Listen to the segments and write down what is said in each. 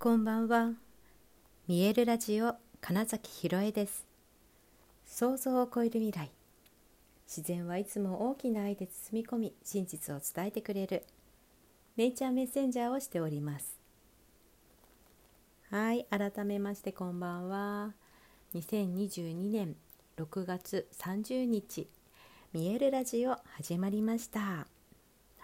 こんばんは。見えるラジオ金崎ひろえです。想像を超える未来。自然はいつも大きな愛で包み込み、真実を伝えてくれる。ネイチャーメッセンジャーをしております。はい、改めましてこんばんは。2022年6月30日、見えるラジオ始まりました。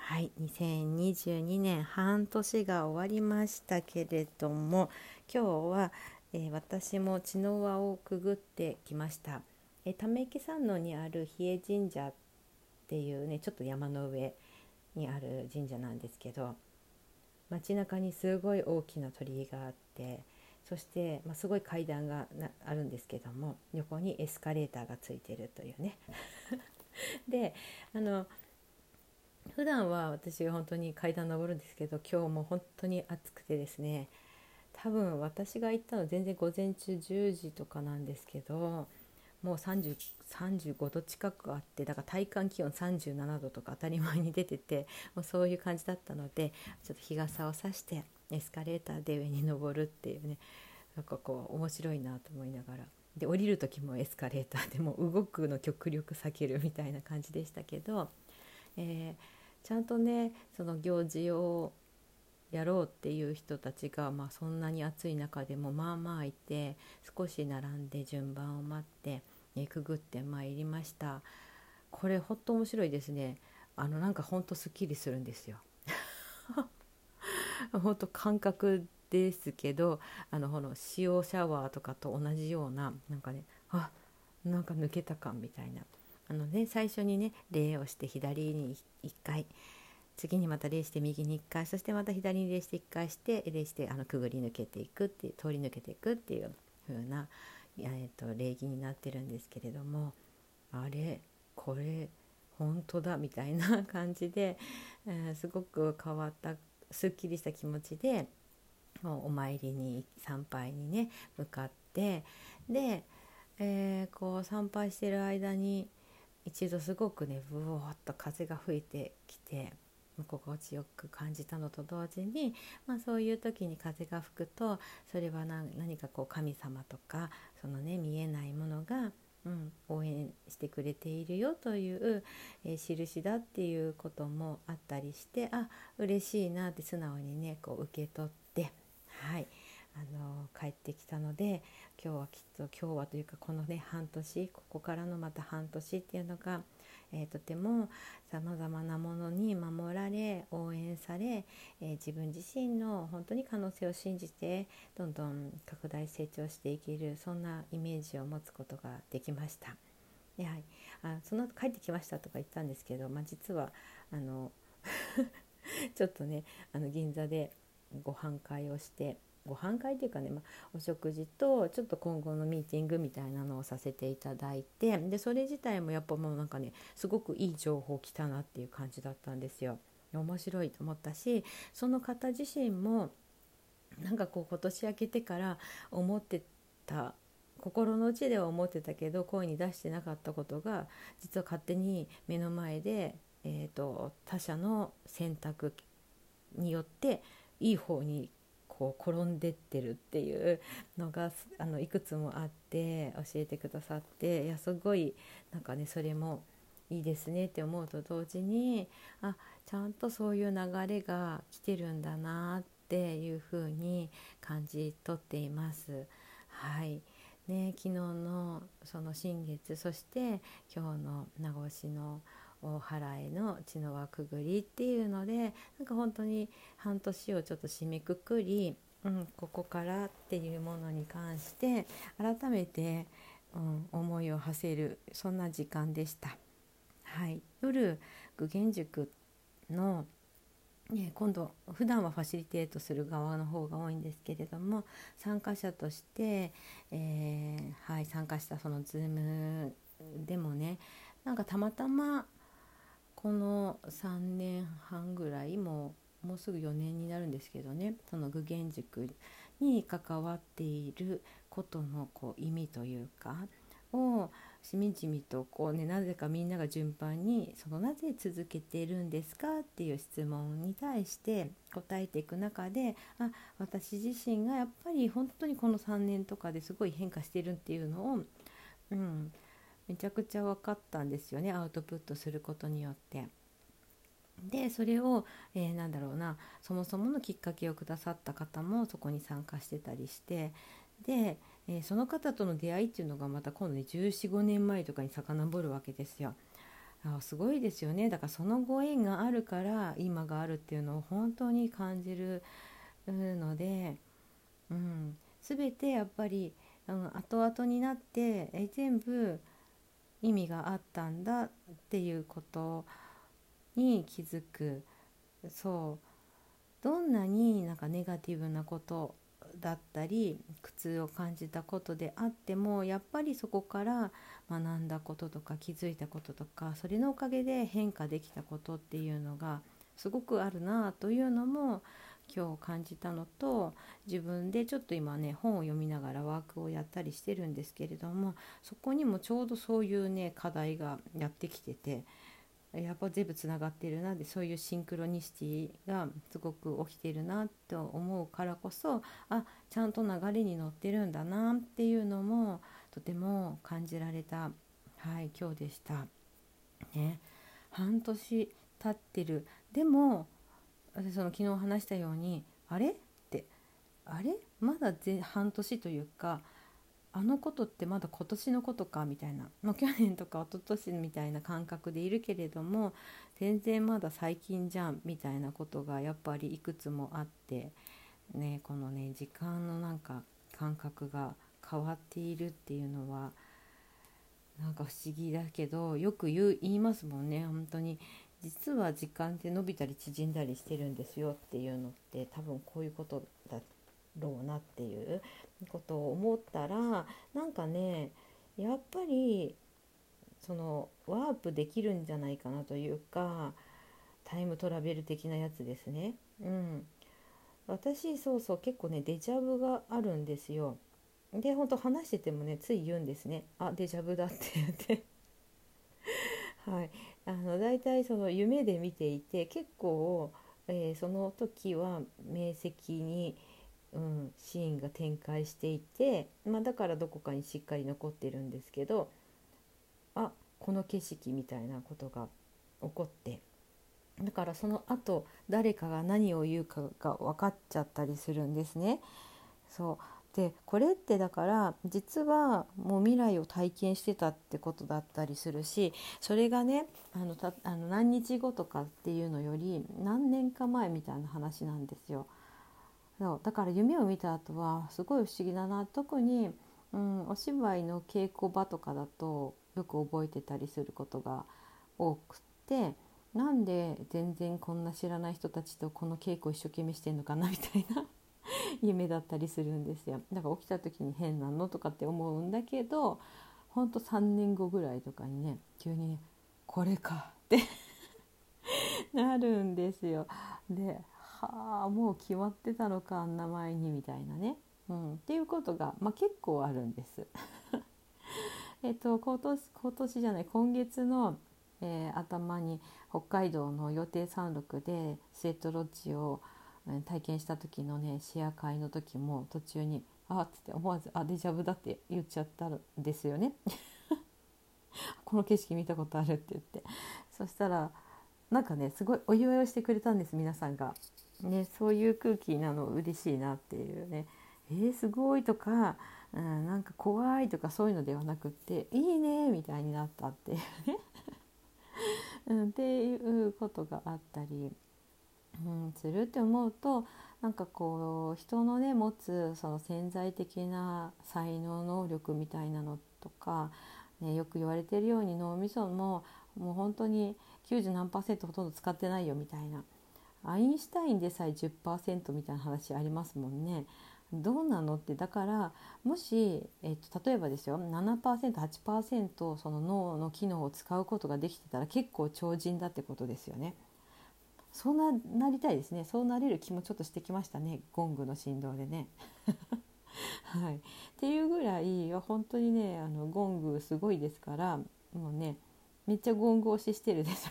はい2022年半年が終わりましたけれども今日は、えー、私も茅の輪をくぐってきました、えー、溜池山王にある比叡神社っていうねちょっと山の上にある神社なんですけど街中にすごい大きな鳥居があってそして、まあ、すごい階段があるんですけども横にエスカレーターがついてるというね。であの普段は私本当に階段登るんですけど今日も本当に暑くてですね多分私が行ったの全然午前中10時とかなんですけどもう30 35度近くあってだから体感気温37度とか当たり前に出ててもうそういう感じだったのでちょっと日傘をさしてエスカレーターで上に登るっていうねなんかこう面白いなと思いながら。で降りる時もエスカレーターでも動くの極力避けるみたいな感じでしたけど、えーちゃんとねその行事をやろうっていう人たちが、まあ、そんなに暑い中でもまあまあいて少し並んで順番を待って、ね、くぐってまいりました。これほんと面白いですね。あのなんかほんとすっきりするんですよ。ほんと感覚ですけどあのこの塩シャワーとかと同じようななんかねあなんか抜けた感みたいな。あのね最初にね礼をして左に1回次にまた礼して右に1回そしてまた左に礼して1回して礼してあのくぐり抜けていくっていう通り抜けていくっていう風な、えーと、礼儀になってるんですけれどもあれこれ本当だみたいな感じで、えー、すごく変わったすっきりした気持ちでお参りに参拝にね向かってで、えー、こう参拝してる間に一度すごくねブワーッと風が吹いてきて心地よく感じたのと同時に、まあ、そういう時に風が吹くとそれは何かこう神様とかそのね見えないものが、うん、応援してくれているよという、えー、印だっていうこともあったりしてあ嬉しいなって素直にねこう受け取ってはい。あの帰ってきたので今日はきっと今日はというかこのね半年ここからのまた半年っていうのが、えー、とてもさまざまなものに守られ応援され、えー、自分自身の本当に可能性を信じてどんどん拡大成長していけるそんなイメージを持つことができました。ではい、あその後帰ってきましたとか言ったんですけど、まあ、実はあの ちょっとねあの銀座でご飯会をしてご飯会っていうかね、まあ、お食事とちょっと今後のミーティングみたいなのをさせていただいてでそれ自体もやっぱもうなんかねすごくいい情報来たなっていう感じだったんですよ。面白いと思ったしその方自身もなんかこう今年明けてから思ってた心の内では思ってたけど声に出してなかったことが実は勝手に目の前で、えーと他者の選択によっていい方にこう転んでってるっていうのがあのいくつもあって教えてくださっていやすごいなんかねそれもいいですねって思うと同時にあちゃんとそういう流れが来てるんだなっていうふうに感じ取っています。はいね、昨日のその新月そして今日の名越の大払いの血の輪くぐりっていうのでなんか本当に半年をちょっと締めくくり、うん、ここからっていうものに関して改めて、うん、思いを馳せるそんな時間でした。はい、夜具現塾のね、今度普段はファシリテートする側の方が多いんですけれども参加者として、えー、はい、参加したその Zoom でもねなんかたまたまこの3年半ぐらいももうすぐ4年になるんですけどね。その具現塾に関わっていることのこう意味というかをしみじみとこうねなぜかみんなが順番にそのなぜ続けてるんですかっていう質問に対して答えていく中であ私自身がやっぱり本当にこの3年とかですごい変化してるっていうのを、うん、めちゃくちゃ分かったんですよねアウトプットすることによって。でそれを、えー、なんだろうなそもそものきっかけをくださった方もそこに参加してたりしてでえー、その方との出会いっていうのがまた今度ね1415年前とかに遡るわけですよ。あすごいですよねだからそのご縁があるから今があるっていうのを本当に感じるので、うん、全てやっぱり、うん、後々になってえ全部意味があったんだっていうことに気づく。そう。どんなになんかネガティブなことだったり苦痛を感じたことであってもやっぱりそこから学んだこととか気づいたこととかそれのおかげで変化できたことっていうのがすごくあるなというのも今日感じたのと自分でちょっと今ね本を読みながらワークをやったりしてるんですけれどもそこにもちょうどそういうね課題がやってきててやっぱ全部つながってるなでそういうシンクロニシティがすごく起きてるなと思うからこそあちゃんと流れに乗ってるんだなっていうのもとても感じられた、はい、今日でした。ね、半年経ってるでもその昨日話したようにあれ？ってあれ？まだ半年というかあのことってまだ今年のことか？みたいな、まあ、去年とか一昨年みたいな感覚でいるけれども全然まだ最近じゃん。みたいなことがやっぱりいくつもあってねこのね時間のなんか感覚が変わっているっていうのはなんか不思議だけどよく言う言いますもんね本当に。実は時間って伸びたり縮んだりしてるんですよっていうのって多分こういうことだろうなっていうことを思ったらなんかねやっぱりそのワープできるんじゃないかなというかタイムトラベル的なやつですね。うん、私そうそう結構ねデジャブがあるんですよ。でほんと話しててもねつい言うんですね「あデジャブだ」って言って はいあの大体その夢で見ていて結構、えー、その時は明晰にうん、シーンが展開していて、まあ、だからどこかにしっかり残ってるんですけどあこの景色みたいなことが起こってだからその後誰かが何を言うかが分かっちゃったりするんですね。そうでこれってだから実はもう未来を体験してたってことだったりするしそれがねあのたあの何日後とかっていうのより何年か前みたいな話なんですよ。そうだから夢を見た後はすごい不思議だな特に、うん、お芝居の稽古場とかだとよく覚えてたりすることが多くてなんで全然こんな知らない人たちとこの稽古一生懸命してんのかなみたいな 夢だったりするんですよだから起きた時に変なのとかって思うんだけどほんと3年後ぐらいとかにね急にねこれかって なるんですよ。ではあもう決まってたのかあんな前にみたいなね、うん、っていうことが、まあ、結構あるんです。えっと今年今年じゃない今月の、えー、頭に北海道の予定山麓でスウェットロッジを、体験した時のねシェア会の時も途中に「あっ」つって思わず「あデジャブだ」って言っちゃったんですよね。この景色見たことあるって言ってそしたらなんかねすごいお祝いをしてくれたんです皆さんが。ね、そういう空気なの嬉しいなっていうね「えー、すごい」とか、うん、なんか怖いとかそういうのではなくって「いいね」みたいになったっていうね うん、っていうことがあったり、うん、するって思うとなんかこう人のね持つその潜在的な才能能力みたいなのとか、ね、よく言われてるように脳みそももう本当に90何パーセントほとんど使ってないよみたいなアインシュタインでさえ10%みたいな話ありますもんね。どうなのってだからもし、えっと、例えばですよ 7%8% その脳の機能を使うことができてたら結構超人だってことですよね。そうななりたいですね。そうなれる気もちょっとしてきましたね。ゴングの振動でね。はい、っていうぐらい本当にねあのゴングすごいですからもうねめっちゃゴング押ししてるでし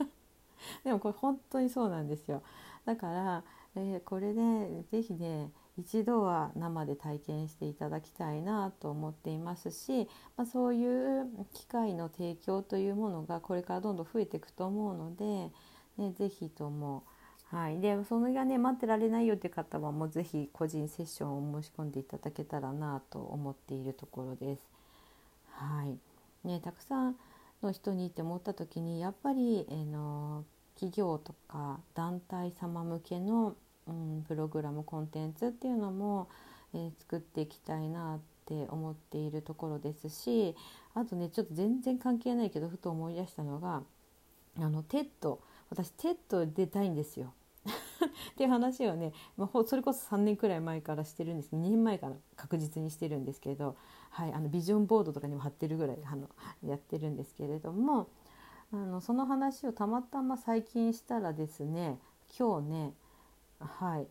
ょ。でもこれ本当にそうなんですよ。だから、えー、これね是非ね一度は生で体験していただきたいなと思っていますし、まあ、そういう機会の提供というものがこれからどんどん増えていくと思うので、ね、ぜひとも、はい、でそれがね待ってられないよって方はもうぜひ個人セッションを申し込んでいただけたらなと思っているところです。はい。ね、たくさんの人にって思った時にやっぱり、えー、の企業とか団体様向けのうん、プログラムコンテンツっていうのも、えー、作っていきたいなって思っているところですしあとねちょっと全然関係ないけどふと思い出したのがあの TED。私 TED 出たいんですよ。っていう話をね、まあ、それこそ3年くらい前からしてるんです。2年前から確実にしてるんですけど、はい、あのビジョンボードとかにも貼ってるぐらいあのやってるんですけれどもあのその話をたまたま最近したらですね今日ねはい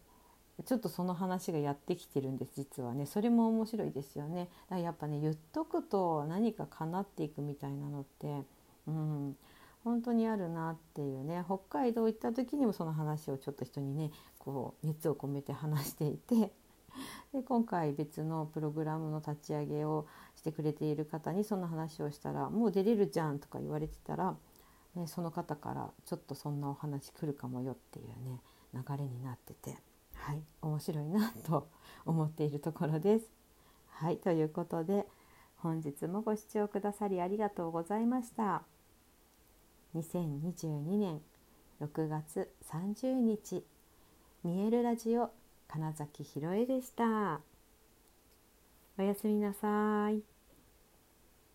ちょっとその話がやってきてるんです実はね。それも面白いですよね。だからやっぱね言っとくと何か叶っていくみたいなのってうん。本当にあるなっていうね北海道行った時にもその話をちょっと人にねこう熱を込めて話していてで今回別のプログラムの立ち上げをしてくれている方にその話をしたら「もう出れるじゃん」とか言われてたら、ね、その方から「ちょっとそんなお話来るかもよ」っていうね流れになってて、はい、面白いなと思っているところです。はい、ということで本日もご視聴くださりありがとうございました。2022年6月30日見えるラジオ金崎ひろえでした。おやすみなさい。